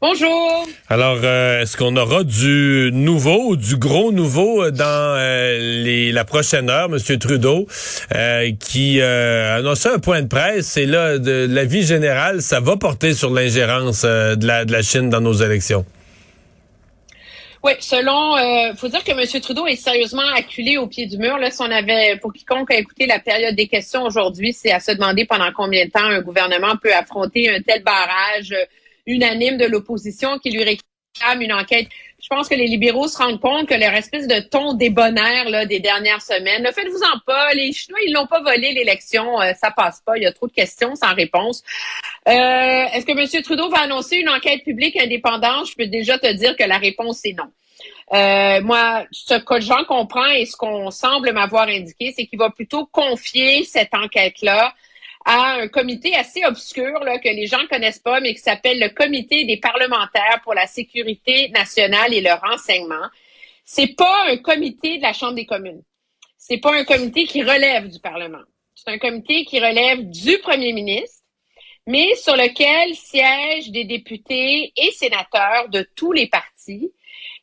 Bonjour. Alors, euh, est-ce qu'on aura du nouveau, du gros nouveau dans euh, les, la prochaine heure, M. Trudeau, euh, qui euh, annonçait un point de presse, et là, de, la vie générale, ça va porter sur l'ingérence de, la, de la Chine dans nos élections? Oui, selon, euh, faut dire que M. Trudeau est sérieusement acculé au pied du mur. Là, si on avait, pour quiconque a écouté la période des questions aujourd'hui, c'est à se demander pendant combien de temps un gouvernement peut affronter un tel barrage unanime de l'opposition qui lui réclame une enquête. Je pense que les libéraux se rendent compte que leur espèce de ton débonnaire là, des dernières semaines, ne faites-vous-en pas, les Chinois, ils n'ont pas volé l'élection, euh, ça passe pas, il y a trop de questions sans réponse. Euh, Est-ce que M. Trudeau va annoncer une enquête publique indépendante? Je peux déjà te dire que la réponse est non. Euh, moi, ce que j'en comprends et ce qu'on semble m'avoir indiqué, c'est qu'il va plutôt confier cette enquête-là à un comité assez obscur que les gens connaissent pas, mais qui s'appelle le Comité des parlementaires pour la sécurité nationale et le renseignement. C'est pas un comité de la Chambre des communes. C'est pas un comité qui relève du Parlement. C'est un comité qui relève du Premier ministre, mais sur lequel siègent des députés et sénateurs de tous les partis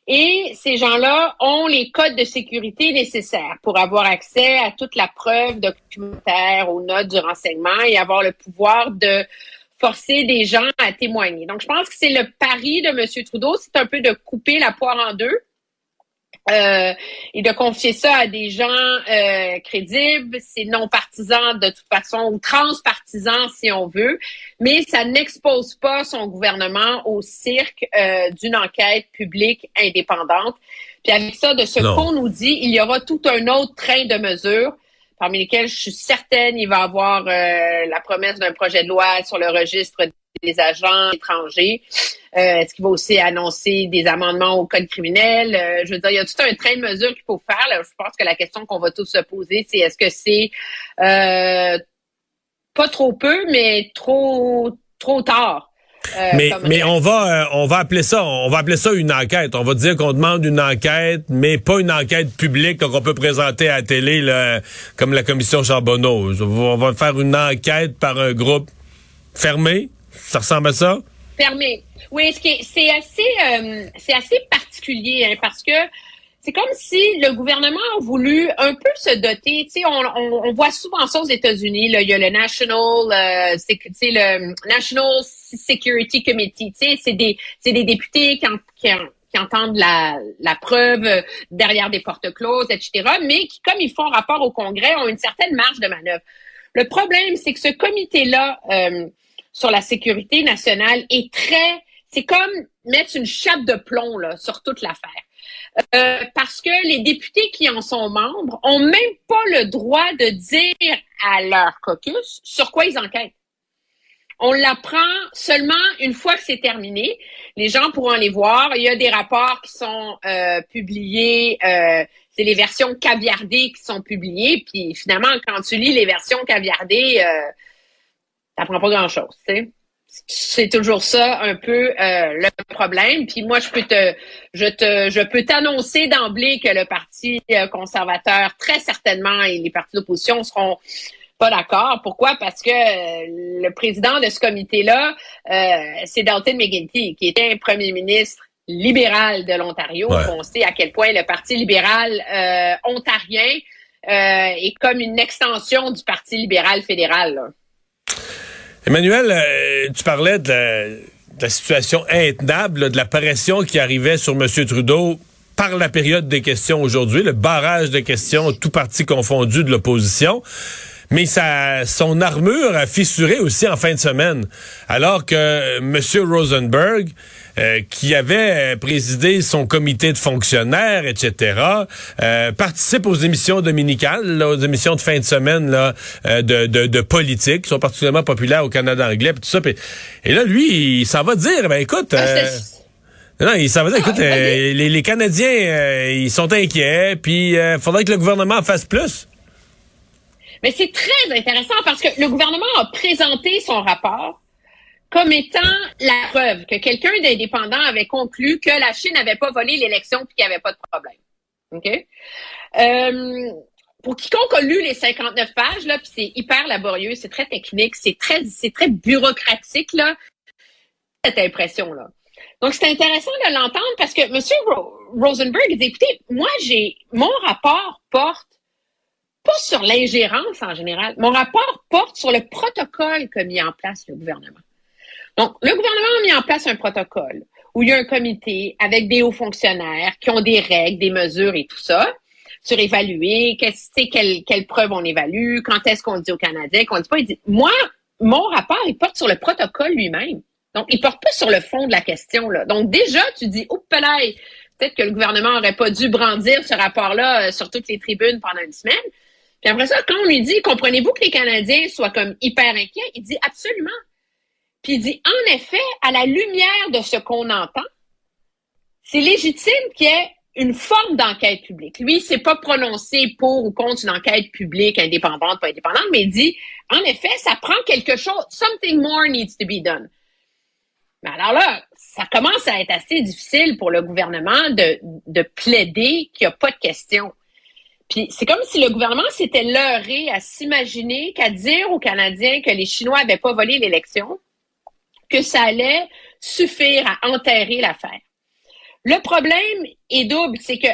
et ces gens-là ont les codes de sécurité nécessaires pour avoir accès à toute la preuve documentaire, aux notes du renseignement et avoir le pouvoir de forcer des gens à témoigner. Donc, je pense que c'est le pari de M. Trudeau, c'est un peu de couper la poire en deux euh, et de confier ça à des gens euh, crédibles, c'est non partisan de toute façon ou transpartisan si on veut, mais ça n'expose pas son gouvernement au cirque euh, d'une enquête publique indépendante. Puis avec ça, de ce qu'on nous dit, il y aura tout un autre train de mesures parmi lesquelles je suis certaine il va avoir la promesse d'un projet de loi sur le registre des agents étrangers. Euh, est-ce qu'il va aussi annoncer des amendements au code criminel? Euh, je veux dire, il y a tout un train de mesures qu'il faut faire. Je pense que la question qu'on va tous se poser, c'est est-ce que c'est euh, pas trop peu, mais trop trop tard? mais, mais on va on va appeler ça on va appeler ça une enquête. On va dire qu'on demande une enquête, mais pas une enquête publique qu'on peut présenter à la télé comme la commission Charbonneau. On va faire une enquête par un groupe fermé. Ça ressemble à ça? Fermé. Oui, c'est assez, euh, c'est assez particulier hein, parce que c'est comme si le gouvernement a voulu un peu se doter. Tu sais, on, voit souvent ça aux États-Unis. il y a le National, euh, le National Security Committee. Tu sais, c'est des, c'est des députés qui entendent la, la preuve derrière des portes closes, etc. Mais qui, comme ils font rapport au Congrès, ont une certaine marge de manœuvre. Le problème, c'est que ce comité-là euh, sur la sécurité nationale est très c'est comme mettre une chape de plomb là, sur toute l'affaire. Euh, parce que les députés qui en sont membres ont même pas le droit de dire à leur caucus sur quoi ils enquêtent. On l'apprend seulement une fois que c'est terminé. Les gens pourront les voir. Il y a des rapports qui sont euh, publiés. Euh, c'est les versions caviardées qui sont publiées. Puis finalement, quand tu lis les versions caviardées, t'apprends pas grand-chose. Tu sais c'est toujours ça un peu euh, le problème. Puis moi, je peux te, je te, je peux t'annoncer d'emblée que le Parti euh, conservateur, très certainement, et les partis d'opposition seront pas d'accord. Pourquoi? Parce que euh, le président de ce comité-là, c'est Dalton McGuinty, qui était un premier ministre libéral de l'Ontario. On sait à quel point le Parti libéral ontarien est comme une extension du Parti libéral fédéral. Emmanuel, euh, tu parlais de la, situation intenable, de la pression qui arrivait sur M. Trudeau par la période des questions aujourd'hui, le barrage de questions, tout parti confondu de l'opposition. Mais sa, son armure a fissuré aussi en fin de semaine, alors que M. Rosenberg, euh, qui avait présidé son comité de fonctionnaires, etc., euh, participe aux émissions dominicales, aux émissions de fin de semaine là, euh, de, de, de, politique, qui sont particulièrement populaires au Canada anglais, tout ça. et là, lui, il s'en va dire, ben écoute... Ah, non, il s'en va dire, écoute, ah, les, les, Canadiens, ils sont inquiets, puis il faudrait que le gouvernement fasse plus. Mais c'est très intéressant parce que le gouvernement a présenté son rapport comme étant la preuve que quelqu'un d'indépendant avait conclu que la Chine n'avait pas volé l'élection et qu'il n'y avait pas de problème. OK? Euh, pour quiconque a lu les 59 pages, là, c'est hyper laborieux, c'est très technique, c'est très, c'est très bureaucratique, là, cette impression-là. Donc, c'est intéressant de l'entendre parce que M. Rosenberg dit, écoutez, moi, j'ai, mon rapport porte pas sur l'ingérence en général. Mon rapport porte sur le protocole qu'a mis en place le gouvernement. Donc, le gouvernement a mis en place un protocole où il y a un comité avec des hauts fonctionnaires qui ont des règles, des mesures et tout ça sur évaluer, quelles, quelles preuves on évalue, quand est-ce qu'on dit aux Canadiens, qu'on dit pas. Il dit, moi, mon rapport, il porte sur le protocole lui-même. Donc, il porte pas sur le fond de la question. Là. Donc, déjà, tu dis, oups, peut-être que le gouvernement aurait pas dû brandir ce rapport-là euh, sur toutes les tribunes pendant une semaine. Puis après ça, quand on lui dit, comprenez-vous que les Canadiens soient comme hyper inquiets, il dit absolument. Puis il dit, en effet, à la lumière de ce qu'on entend, c'est légitime qu'il y ait une forme d'enquête publique. Lui, il s'est pas prononcé pour ou contre une enquête publique indépendante, pas indépendante, mais il dit, en effet, ça prend quelque chose, something more needs to be done. Mais alors là, ça commence à être assez difficile pour le gouvernement de, de plaider qu'il n'y a pas de question. Puis c'est comme si le gouvernement s'était leurré à s'imaginer qu'à dire aux Canadiens que les Chinois n'avaient pas volé l'élection, que ça allait suffire à enterrer l'affaire. Le problème est double, c'est que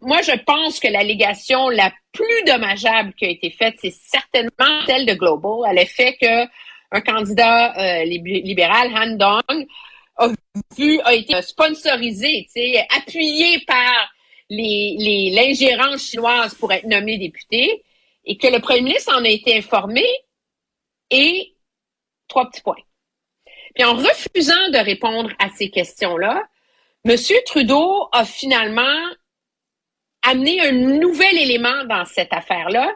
moi, je pense que l'allégation la plus dommageable qui a été faite, c'est certainement celle de Global, à l'effet que un candidat euh, libéral, Han Dong, a vu, a été sponsorisé, appuyé par les, l'ingérence chinoise pour être nommé député, et que le premier ministre en a été informé, et trois petits points. Puis en refusant de répondre à ces questions-là, M. Trudeau a finalement amené un nouvel élément dans cette affaire-là,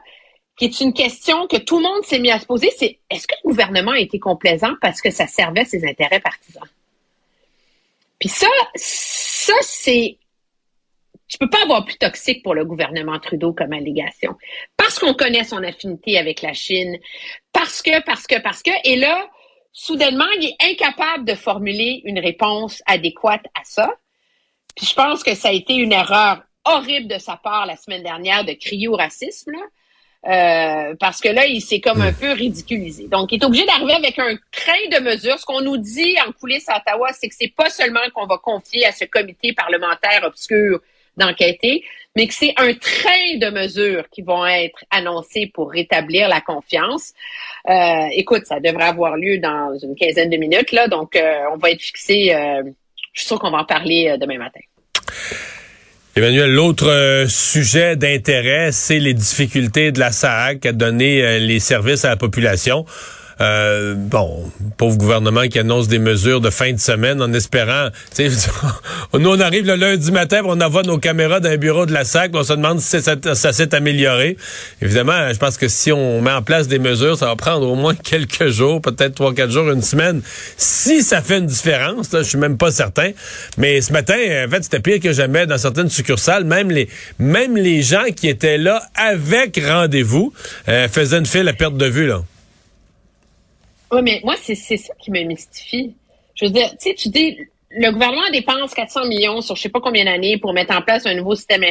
qui est une question que tout le monde s'est mis à se poser, c'est est-ce que le gouvernement a été complaisant parce que ça servait ses intérêts partisans? Puis ça, ça, c'est tu peux pas avoir plus toxique pour le gouvernement Trudeau comme allégation. Parce qu'on connaît son affinité avec la Chine, parce que, parce que, parce que, et là, soudainement, il est incapable de formuler une réponse adéquate à ça. Puis je pense que ça a été une erreur horrible de sa part la semaine dernière de crier au racisme, là. Euh, parce que là, il s'est comme un peu ridiculisé. Donc, il est obligé d'arriver avec un train de mesures. Ce qu'on nous dit en coulisses à Ottawa, c'est que c'est pas seulement qu'on va confier à ce comité parlementaire obscur d'enquêter, mais que c'est un train de mesures qui vont être annoncées pour rétablir la confiance. Euh, écoute, ça devrait avoir lieu dans une quinzaine de minutes, là, donc euh, on va être fixé. Euh, je suis sûr qu'on va en parler demain matin. Emmanuel, l'autre sujet d'intérêt, c'est les difficultés de la SAC à donner les services à la population. Euh, bon, pauvre gouvernement qui annonce des mesures de fin de semaine en espérant, nous on arrive le lundi matin, on envoie nos caméras dans un bureau de la SAC, on se demande si ça, ça s'est amélioré. Évidemment, je pense que si on met en place des mesures, ça va prendre au moins quelques jours, peut-être trois, quatre jours, une semaine. Si ça fait une différence, là, je suis même pas certain. Mais ce matin, en fait, c'était pire que jamais dans certaines succursales. Même les, même les gens qui étaient là avec rendez-vous euh, faisaient une file à perte de vue là. Oui, mais moi, c'est ça qui me mystifie. Je veux dire, tu sais, tu dis, le gouvernement dépense 400 millions sur je sais pas combien d'années pour mettre en place un nouveau système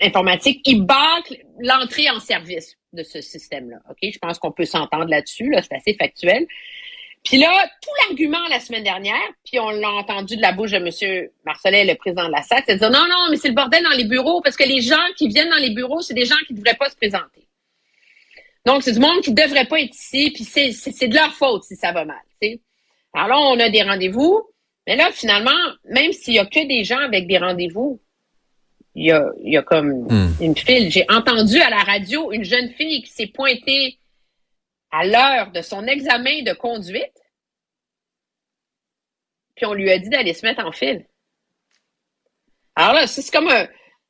informatique. Il bâcle l'entrée en service de ce système-là. OK? Je pense qu'on peut s'entendre là-dessus. Là, c'est assez factuel. Puis là, tout l'argument la semaine dernière, puis on l'a entendu de la bouche de M. Marcelet, le président de la SAC, c'est de dire non, non, mais c'est le bordel dans les bureaux parce que les gens qui viennent dans les bureaux, c'est des gens qui ne devraient pas se présenter. Donc, c'est du monde qui ne devrait pas être ici, puis c'est de leur faute si ça va mal. Alors là, on a des rendez-vous, mais là, finalement, même s'il y a que des gens avec des rendez-vous, il y a, y a comme hmm. une file. J'ai entendu à la radio une jeune fille qui s'est pointée à l'heure de son examen de conduite, puis on lui a dit d'aller se mettre en file. Alors là, c'est comme un,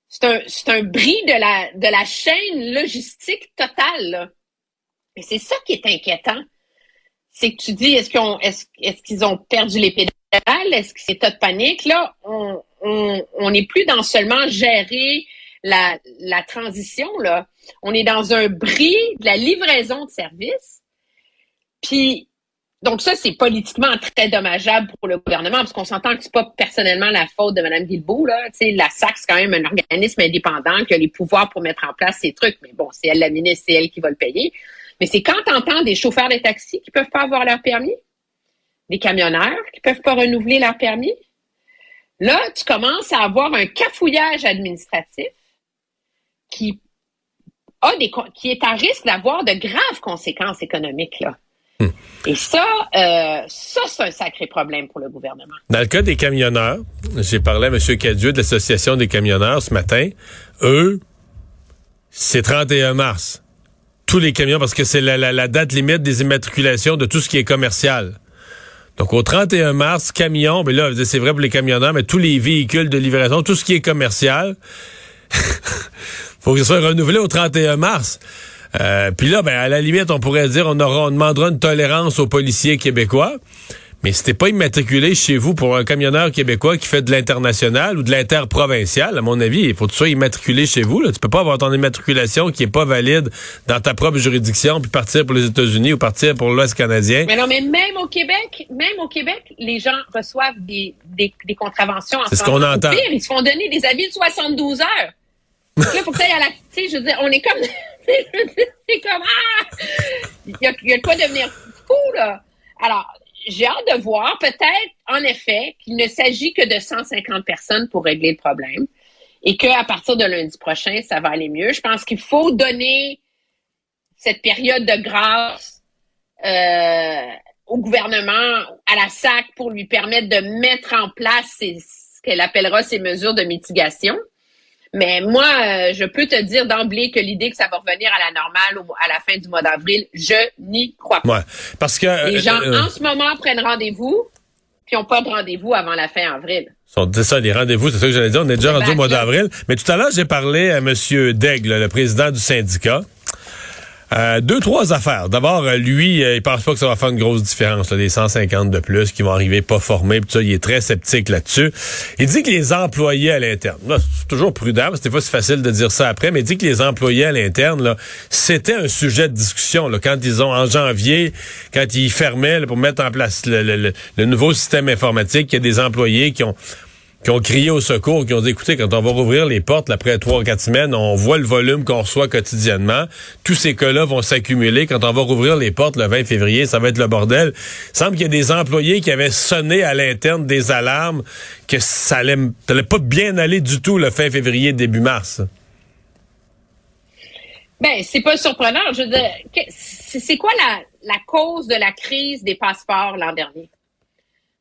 c'est un, c'est un bris de la, de la chaîne logistique totale. Là. Et c'est ça qui est inquiétant. C'est que tu dis, est-ce est-ce qu'ils ont perdu les pédales? Est-ce que c'est tas de panique? Là, on, on, n'est plus dans seulement gérer la, transition, là. On est dans un bris de la livraison de services. Puis, donc ça, c'est politiquement très dommageable pour le gouvernement, parce qu'on s'entend que c'est pas personnellement la faute de Mme Guilbeault. Là. la SAC, c'est quand même un organisme indépendant qui a les pouvoirs pour mettre en place ces trucs. Mais bon, c'est elle la ministre, c'est elle qui va le payer. Mais c'est quand tu entends des chauffeurs de taxi qui peuvent pas avoir leur permis, des camionneurs qui peuvent pas renouveler leur permis? Là, tu commences à avoir un cafouillage administratif qui a des, qui est à risque d'avoir de graves conséquences économiques. Là. Hmm. Et ça, euh, ça, c'est un sacré problème pour le gouvernement. Dans le cas des camionneurs, j'ai parlé à M. Cadieux de l'Association des camionneurs ce matin. Eux, c'est 31 mars. Tous les camions, parce que c'est la, date limite des immatriculations de tout ce qui est commercial. Donc, au 31 mars, camions, mais ben là, c'est vrai pour les camionneurs, mais tous les véhicules de livraison, tout ce qui est commercial, faut que ce soit renouvelé au 31 mars. Euh, puis là, ben, à la limite, on pourrait dire on aura, on demandera une tolérance aux policiers québécois. Mais c'était pas immatriculé chez vous pour un camionneur québécois qui fait de l'international ou de l'interprovincial, à mon avis, il faut que tu sois immatriculé chez vous. Là. Tu peux pas avoir ton immatriculation qui est pas valide dans ta propre juridiction puis partir pour les États-Unis ou partir pour l'Ouest canadien. Mais non, mais même au Québec, même au Québec, les gens reçoivent des, des, des contraventions. C'est ce qu'on entend. ils se font donner des avis de 72 heures. Donc là, faut que tu à la... Tu sais, je veux dire, on est comme... c'est comme ah! Il y a, il y a de quoi devenir fou, là. Alors, j'ai hâte de voir, peut-être, en effet, qu'il ne s'agit que de 150 personnes pour régler le problème et qu'à partir de lundi prochain, ça va aller mieux. Je pense qu'il faut donner cette période de grâce euh, au gouvernement, à la SAC, pour lui permettre de mettre en place ce qu'elle appellera ses mesures de mitigation. Mais moi, euh, je peux te dire d'emblée que l'idée que ça va revenir à la normale à la fin du mois d'avril, je n'y crois pas. Ouais, parce que les gens euh, en ce moment prennent rendez-vous, puis n'ont pas de rendez-vous avant la fin avril. C'est ça, les rendez-vous, c'est ça que j'allais dire. On est déjà rendu au mois d'avril. Mais tout à l'heure, j'ai parlé à M. Daigle, le président du syndicat. Euh, deux, trois affaires. D'abord, euh, lui, euh, il pense pas que ça va faire une grosse différence, là, les 150 de plus qui vont arriver pas formés, pis ça, il est très sceptique là-dessus. Il dit que les employés à l'interne, c'est toujours prudent, des fois c'est facile de dire ça après, mais il dit que les employés à l'interne, là, c'était un sujet de discussion, là, quand ils ont, en janvier, quand ils fermaient pour mettre en place le, le nouveau système informatique, il y a des employés qui ont qui ont crié au secours, qui ont dit, écoutez, quand on va rouvrir les portes après trois ou quatre semaines, on voit le volume qu'on reçoit quotidiennement. Tous ces cas-là vont s'accumuler. Quand on va rouvrir les portes le 20 février, ça va être le bordel. Il semble qu'il y a des employés qui avaient sonné à l'interne des alarmes que ça allait, pas bien aller du tout le fin février, début mars. Ben, c'est pas surprenant. Je veux dire, c'est quoi la cause de la crise des passeports l'an dernier?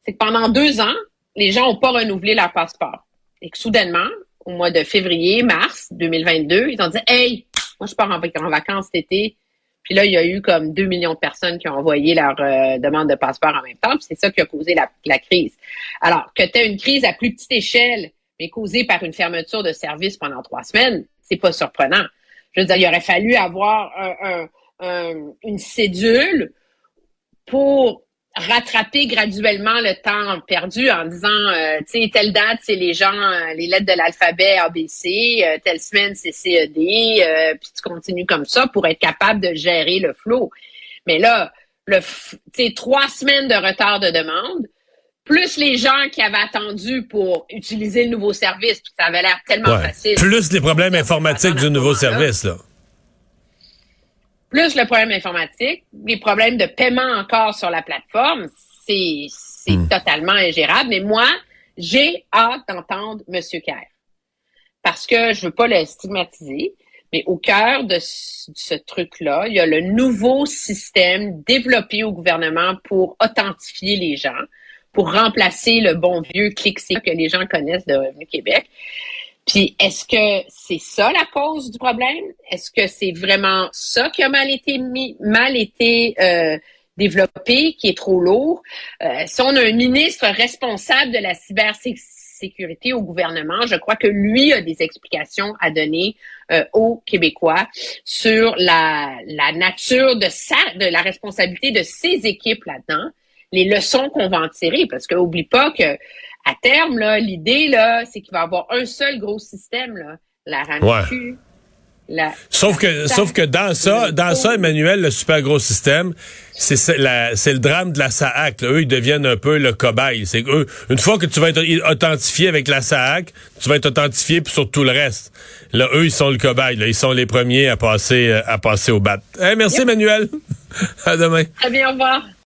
C'est que pendant deux ans, les gens n'ont pas renouvelé leur passeport. Et que soudainement, au mois de février, mars 2022, ils ont dit Hey, moi je pars en, vacances cet été. Puis là, il y a eu comme 2 millions de personnes qui ont envoyé leur euh, demande de passeport en même temps. Puis c'est ça qui a causé la, crise. Alors, que tu as une crise à plus petite échelle, mais causée par une fermeture de service pendant trois semaines, c'est pas surprenant. Je veux dire, il aurait fallu avoir une cédule pour rattraper graduellement le temps perdu en disant, euh, tu sais, telle date, c'est les gens, euh, les lettres de l'alphabet ABC, euh, telle semaine, c'est CED, puis tu continues comme ça pour être capable de gérer le flot. Mais là, le, tu trois semaines de retard de demande, plus les gens qui avaient attendu pour utiliser le nouveau service, puis ça avait l'air tellement facile. Plus les problèmes informatiques du nouveau service, là plus le problème informatique, les problèmes de paiement encore sur la plateforme, c'est hmm. totalement ingérable. Mais moi, j'ai hâte d'entendre M. Kerr. Parce que je veux pas le stigmatiser, mais au cœur de ce, truc-là, il y a le nouveau système développé au gouvernement pour authentifier les gens, pour remplacer le bon vieux clic que les gens connaissent de Revenu Québec. Puis est-ce que c'est ça la cause du problème? Est-ce que c'est vraiment ça qui a mal été mis, mal été euh, développé, qui est trop lourd? Euh, si on a un ministre responsable de la cybersécurité au gouvernement, je crois que lui a des explications à donner euh, aux Québécois sur la, la nature de sa, de la responsabilité de ses équipes là-dedans, les leçons qu'on va en tirer, parce que oublie pas que à terme, là, l'idée, là, c'est qu'il va y avoir un seul gros système, là. La RAMQ, la, Sauf que, sauf que dans ça, dans ça, Emmanuel, le super gros système, c'est c'est la- c'est le drame de la SAAC. là. Eux, ils deviennent un peu le cobaye. C'est eux, une fois que tu vas être authentifié avec la SAAC, tu vas être authentifié sur tout le reste. Là, eux, ils sont le cobaye. Là. Ils sont les premiers à passer, euh, à passer au bat. Hey, merci, Emmanuel. à demain. Très bien, au revoir.